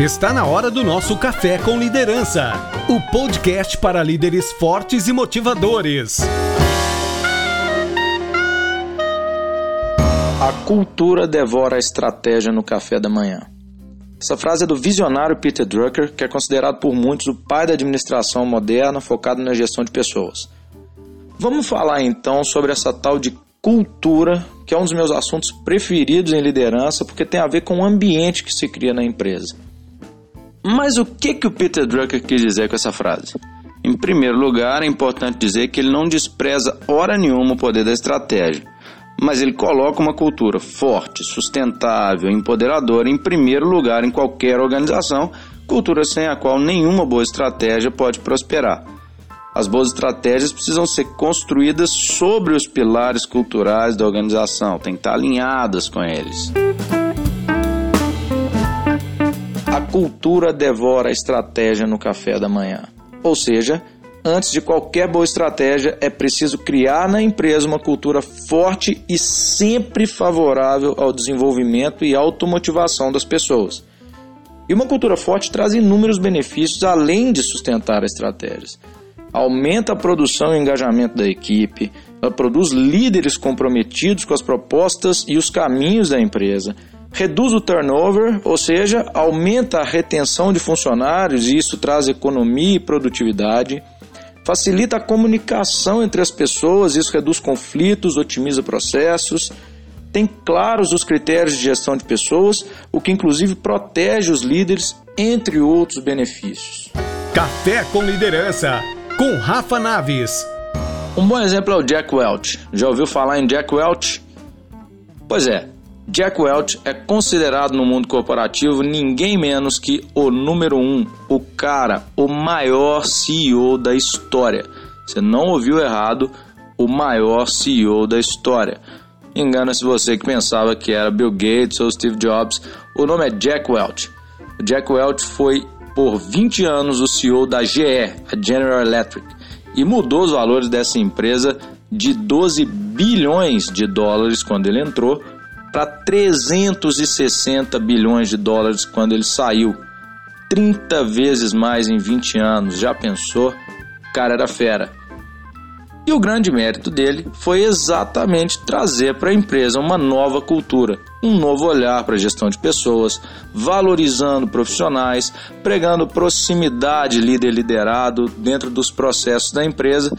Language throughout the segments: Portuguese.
Está na hora do nosso Café com Liderança, o podcast para líderes fortes e motivadores. A cultura devora a estratégia no café da manhã. Essa frase é do visionário Peter Drucker, que é considerado por muitos o pai da administração moderna focado na gestão de pessoas. Vamos falar então sobre essa tal de cultura, que é um dos meus assuntos preferidos em liderança, porque tem a ver com o ambiente que se cria na empresa. Mas o que, que o Peter Drucker quis dizer com essa frase? Em primeiro lugar, é importante dizer que ele não despreza hora nenhuma o poder da estratégia, mas ele coloca uma cultura forte, sustentável, empoderadora em primeiro lugar em qualquer organização, cultura sem a qual nenhuma boa estratégia pode prosperar. As boas estratégias precisam ser construídas sobre os pilares culturais da organização, tem que estar alinhadas com eles. Cultura devora a estratégia no café da manhã. Ou seja, antes de qualquer boa estratégia, é preciso criar na empresa uma cultura forte e sempre favorável ao desenvolvimento e automotivação das pessoas. E uma cultura forte traz inúmeros benefícios além de sustentar as estratégias. Aumenta a produção e engajamento da equipe, ela produz líderes comprometidos com as propostas e os caminhos da empresa, reduz o turnover, ou seja, aumenta a retenção de funcionários e isso traz economia e produtividade. Facilita a comunicação entre as pessoas, isso reduz conflitos, otimiza processos. Tem claros os critérios de gestão de pessoas, o que inclusive protege os líderes, entre outros benefícios. Café com liderança, com Rafa Naves. Um bom exemplo é o Jack Welch. Já ouviu falar em Jack Welch? Pois é, Jack Welch é considerado no mundo corporativo ninguém menos que o número um, o cara, o maior CEO da história. Você não ouviu errado, o maior CEO da história. Engana-se você que pensava que era Bill Gates ou Steve Jobs. O nome é Jack Welch. O Jack Welch foi por 20 anos o CEO da GE, a General Electric, e mudou os valores dessa empresa de 12 bilhões de dólares quando ele entrou para 360 bilhões de dólares quando ele saiu. 30 vezes mais em 20 anos, já pensou? O cara era fera. E o grande mérito dele foi exatamente trazer para a empresa uma nova cultura, um novo olhar para a gestão de pessoas, valorizando profissionais, pregando proximidade líder-liderado dentro dos processos da empresa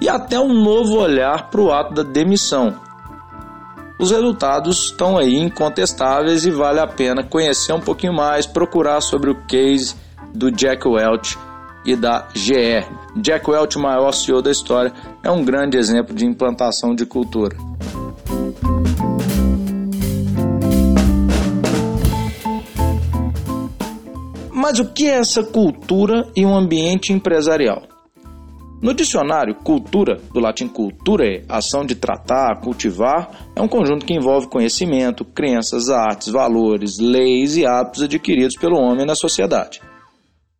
e até um novo olhar para o ato da demissão, os resultados estão aí incontestáveis e vale a pena conhecer um pouquinho mais, procurar sobre o case do Jack Welch e da GE. Jack Welch, o maior CEO da história, é um grande exemplo de implantação de cultura. Mas o que é essa cultura e um ambiente empresarial? No dicionário, cultura, do latim cultura, ação de tratar, cultivar, é um conjunto que envolve conhecimento, crenças, artes, valores, leis e hábitos adquiridos pelo homem na sociedade.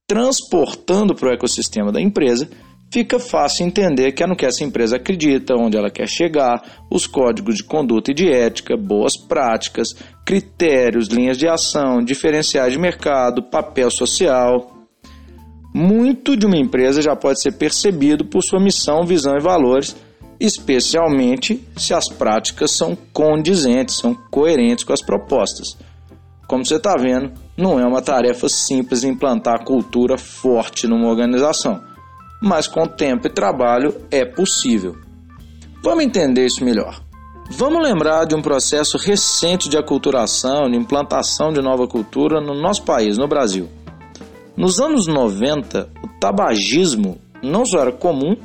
Transportando para o ecossistema da empresa, fica fácil entender que é no que essa empresa acredita, onde ela quer chegar, os códigos de conduta e de ética, boas práticas, critérios, linhas de ação, diferenciais de mercado, papel social, muito de uma empresa já pode ser percebido por sua missão, visão e valores, especialmente se as práticas são condizentes, são coerentes com as propostas. Como você está vendo, não é uma tarefa simples implantar cultura forte numa organização, mas com tempo e trabalho é possível. Vamos entender isso melhor. Vamos lembrar de um processo recente de aculturação, de implantação de nova cultura no nosso país, no Brasil. Nos anos 90, o tabagismo não só era comum,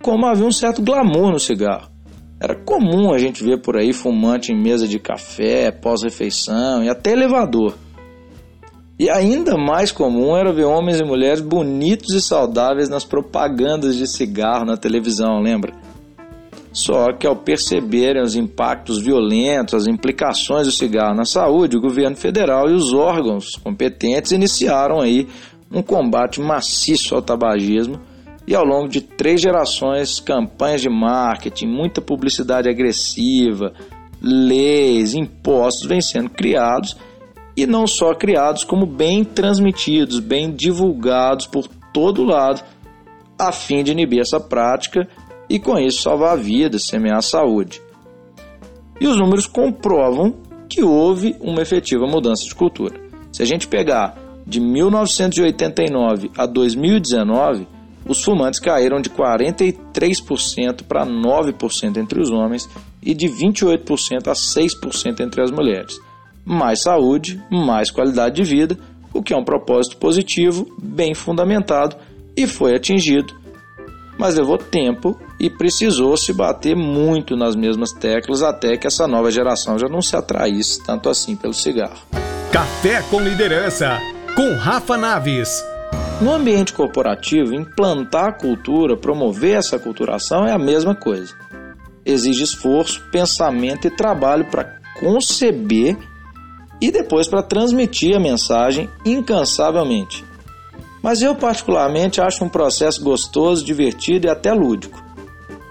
como havia um certo glamour no cigarro. Era comum a gente ver por aí fumante em mesa de café, pós-refeição e até elevador. E ainda mais comum era ver homens e mulheres bonitos e saudáveis nas propagandas de cigarro na televisão, lembra? Só que ao perceberem os impactos violentos, as implicações do cigarro na saúde, o governo federal e os órgãos competentes iniciaram aí um combate maciço ao tabagismo e ao longo de três gerações, campanhas de marketing, muita publicidade agressiva, leis, impostos vêm sendo criados e não só criados, como bem transmitidos, bem divulgados por todo lado, a fim de inibir essa prática e com isso salvar vidas, semear saúde. E os números comprovam que houve uma efetiva mudança de cultura. Se a gente pegar de 1989 a 2019, os fumantes caíram de 43% para 9% entre os homens e de 28% a 6% entre as mulheres. Mais saúde, mais qualidade de vida, o que é um propósito positivo, bem fundamentado e foi atingido. Mas levou tempo e precisou se bater muito nas mesmas teclas até que essa nova geração já não se atraísse tanto assim pelo cigarro. Café com liderança, com Rafa Naves. No ambiente corporativo, implantar a cultura, promover essa culturação é a mesma coisa. Exige esforço, pensamento e trabalho para conceber e depois para transmitir a mensagem incansavelmente. Mas eu, particularmente, acho um processo gostoso, divertido e até lúdico.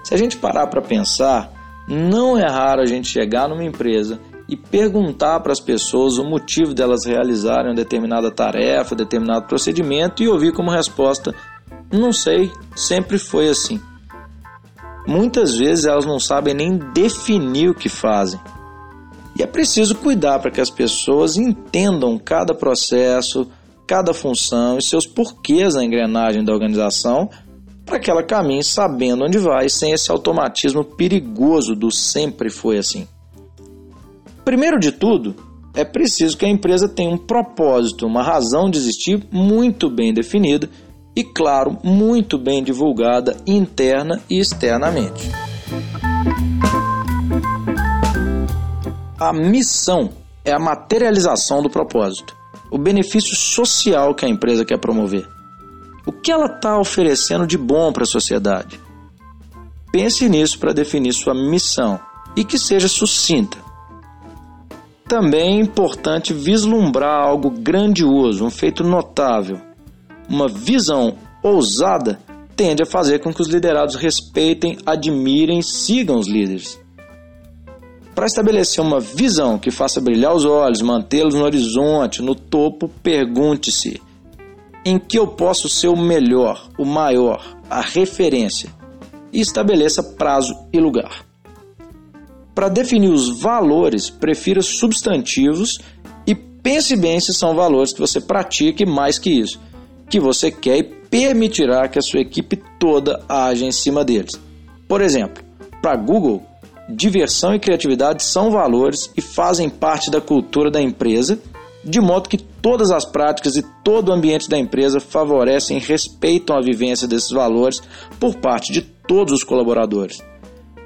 Se a gente parar para pensar, não é raro a gente chegar numa empresa e perguntar para as pessoas o motivo delas realizarem uma determinada tarefa, determinado procedimento e ouvir como resposta: não sei, sempre foi assim. Muitas vezes elas não sabem nem definir o que fazem. E é preciso cuidar para que as pessoas entendam cada processo, cada função e seus porquês na engrenagem da organização para que ela caminhe sabendo onde vai, sem esse automatismo perigoso do sempre foi assim. Primeiro de tudo, é preciso que a empresa tenha um propósito, uma razão de existir muito bem definida e, claro, muito bem divulgada interna e externamente. A missão é a materialização do propósito, o benefício social que a empresa quer promover. O que ela está oferecendo de bom para a sociedade? Pense nisso para definir sua missão e que seja sucinta. Também é importante vislumbrar algo grandioso, um feito notável. Uma visão ousada tende a fazer com que os liderados respeitem, admirem, sigam os líderes. Para estabelecer uma visão que faça brilhar os olhos, mantê-los no horizonte, no topo, pergunte-se: em que eu posso ser o melhor, o maior, a referência, e estabeleça prazo e lugar. Para definir os valores, prefira substantivos e pense bem se são valores que você pratica e mais que isso, que você quer e permitirá que a sua equipe toda haja em cima deles. Por exemplo, para Google, diversão e criatividade são valores e fazem parte da cultura da empresa de modo que todas as práticas e todo o ambiente da empresa favorecem e respeitam a vivência desses valores por parte de todos os colaboradores.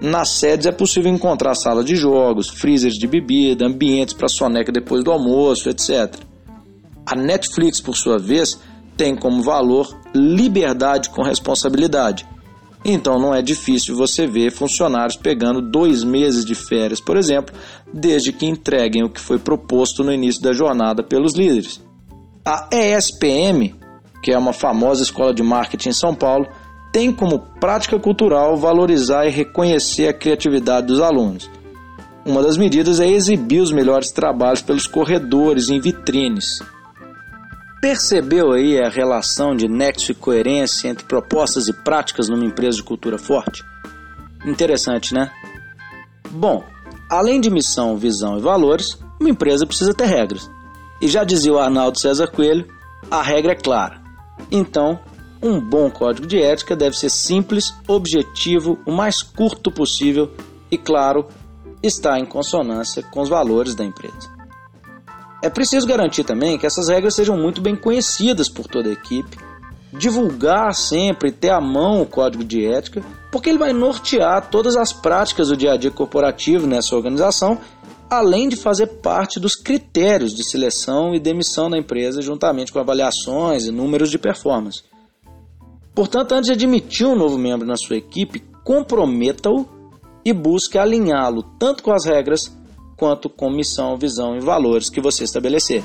Nas sedes é possível encontrar sala de jogos, freezers de bebida, ambientes para soneca depois do almoço, etc. A Netflix, por sua vez, tem como valor liberdade com responsabilidade então não é difícil você ver funcionários pegando dois meses de férias, por exemplo, desde que entreguem o que foi proposto no início da jornada pelos líderes. A ESPM, que é uma famosa escola de marketing em São Paulo, tem como prática cultural valorizar e reconhecer a criatividade dos alunos. Uma das medidas é exibir os melhores trabalhos pelos corredores em vitrines. Percebeu aí a relação de nexo e coerência entre propostas e práticas numa empresa de cultura forte? Interessante, né? Bom, além de missão, visão e valores, uma empresa precisa ter regras. E já dizia o Arnaldo César Coelho, a regra é clara. Então, um bom código de ética deve ser simples, objetivo, o mais curto possível e, claro, está em consonância com os valores da empresa. É preciso garantir também que essas regras sejam muito bem conhecidas por toda a equipe, divulgar sempre, ter à mão o código de ética, porque ele vai nortear todas as práticas do dia a dia corporativo nessa organização, além de fazer parte dos critérios de seleção e demissão da empresa, juntamente com avaliações e números de performance. Portanto, antes de admitir um novo membro na sua equipe, comprometa-o e busque alinhá-lo tanto com as regras quanto com missão, visão e valores que você estabelecer.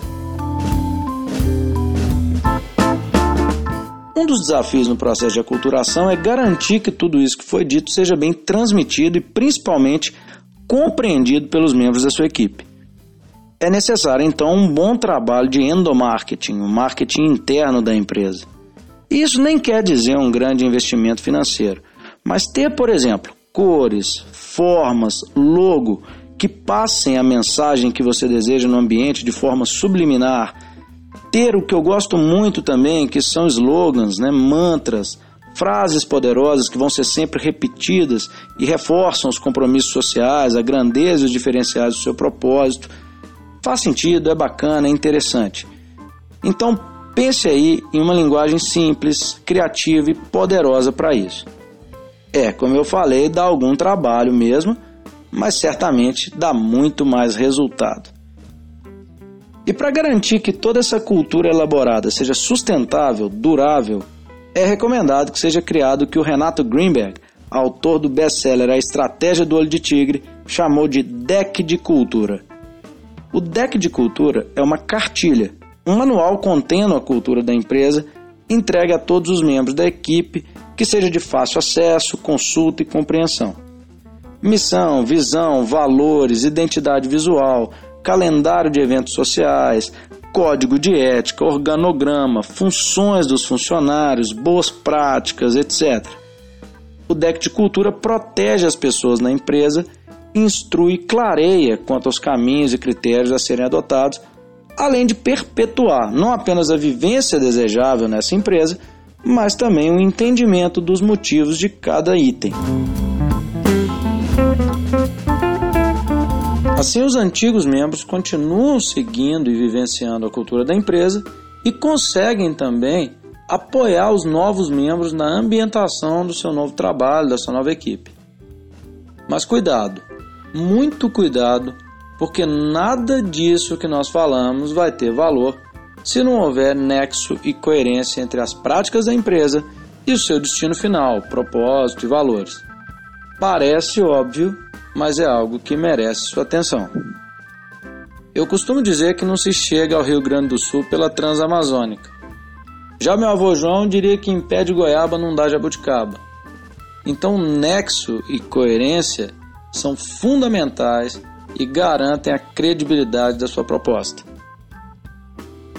Um dos desafios no processo de aculturação é garantir que tudo isso que foi dito seja bem transmitido e principalmente compreendido pelos membros da sua equipe. É necessário então um bom trabalho de endomarketing, o um marketing interno da empresa. Isso nem quer dizer um grande investimento financeiro, mas ter, por exemplo, cores, formas, logo que passem a mensagem que você deseja no ambiente de forma subliminar. Ter o que eu gosto muito também, que são slogans, né, mantras, frases poderosas que vão ser sempre repetidas e reforçam os compromissos sociais, a grandeza e os diferenciais do seu propósito. Faz sentido, é bacana, é interessante. Então pense aí em uma linguagem simples, criativa e poderosa para isso. É, como eu falei, dá algum trabalho mesmo, mas certamente dá muito mais resultado. E para garantir que toda essa cultura elaborada seja sustentável, durável, é recomendado que seja criado o que o Renato Greenberg, autor do best-seller A Estratégia do Olho de Tigre, chamou de deck de cultura. O deck de cultura é uma cartilha, um manual contendo a cultura da empresa, entregue a todos os membros da equipe, que seja de fácil acesso, consulta e compreensão. Missão, visão, valores, identidade visual, calendário de eventos sociais, código de ética, organograma, funções dos funcionários, boas práticas, etc. O deck de cultura protege as pessoas na empresa, instrui e clareia quanto aos caminhos e critérios a serem adotados, além de perpetuar não apenas a vivência desejável nessa empresa, mas também o entendimento dos motivos de cada item. Assim, os antigos membros continuam seguindo e vivenciando a cultura da empresa e conseguem também apoiar os novos membros na ambientação do seu novo trabalho, da sua nova equipe. Mas cuidado, muito cuidado, porque nada disso que nós falamos vai ter valor se não houver nexo e coerência entre as práticas da empresa e o seu destino final, propósito e valores. Parece óbvio, mas é algo que merece sua atenção. Eu costumo dizer que não se chega ao Rio Grande do Sul pela Transamazônica. Já meu avô João diria que em pé de goiaba não dá jabuticaba. Então, nexo e coerência são fundamentais e garantem a credibilidade da sua proposta.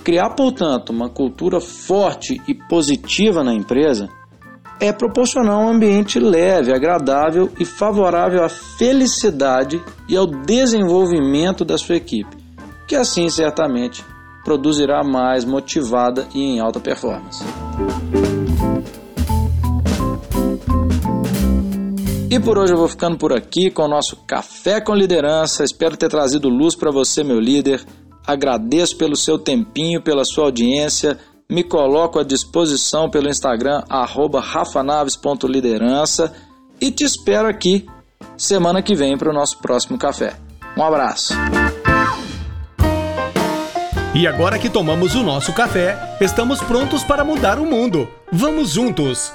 Criar, portanto, uma cultura forte e positiva na empresa é proporcionar um ambiente leve, agradável e favorável à felicidade e ao desenvolvimento da sua equipe, que assim certamente produzirá mais motivada e em alta performance. E por hoje eu vou ficando por aqui com o nosso Café com Liderança. Espero ter trazido luz para você, meu líder. Agradeço pelo seu tempinho, pela sua audiência me coloco à disposição pelo Instagram, rafanaves.liderança e te espero aqui semana que vem para o nosso próximo café. Um abraço. E agora que tomamos o nosso café, estamos prontos para mudar o mundo. Vamos juntos!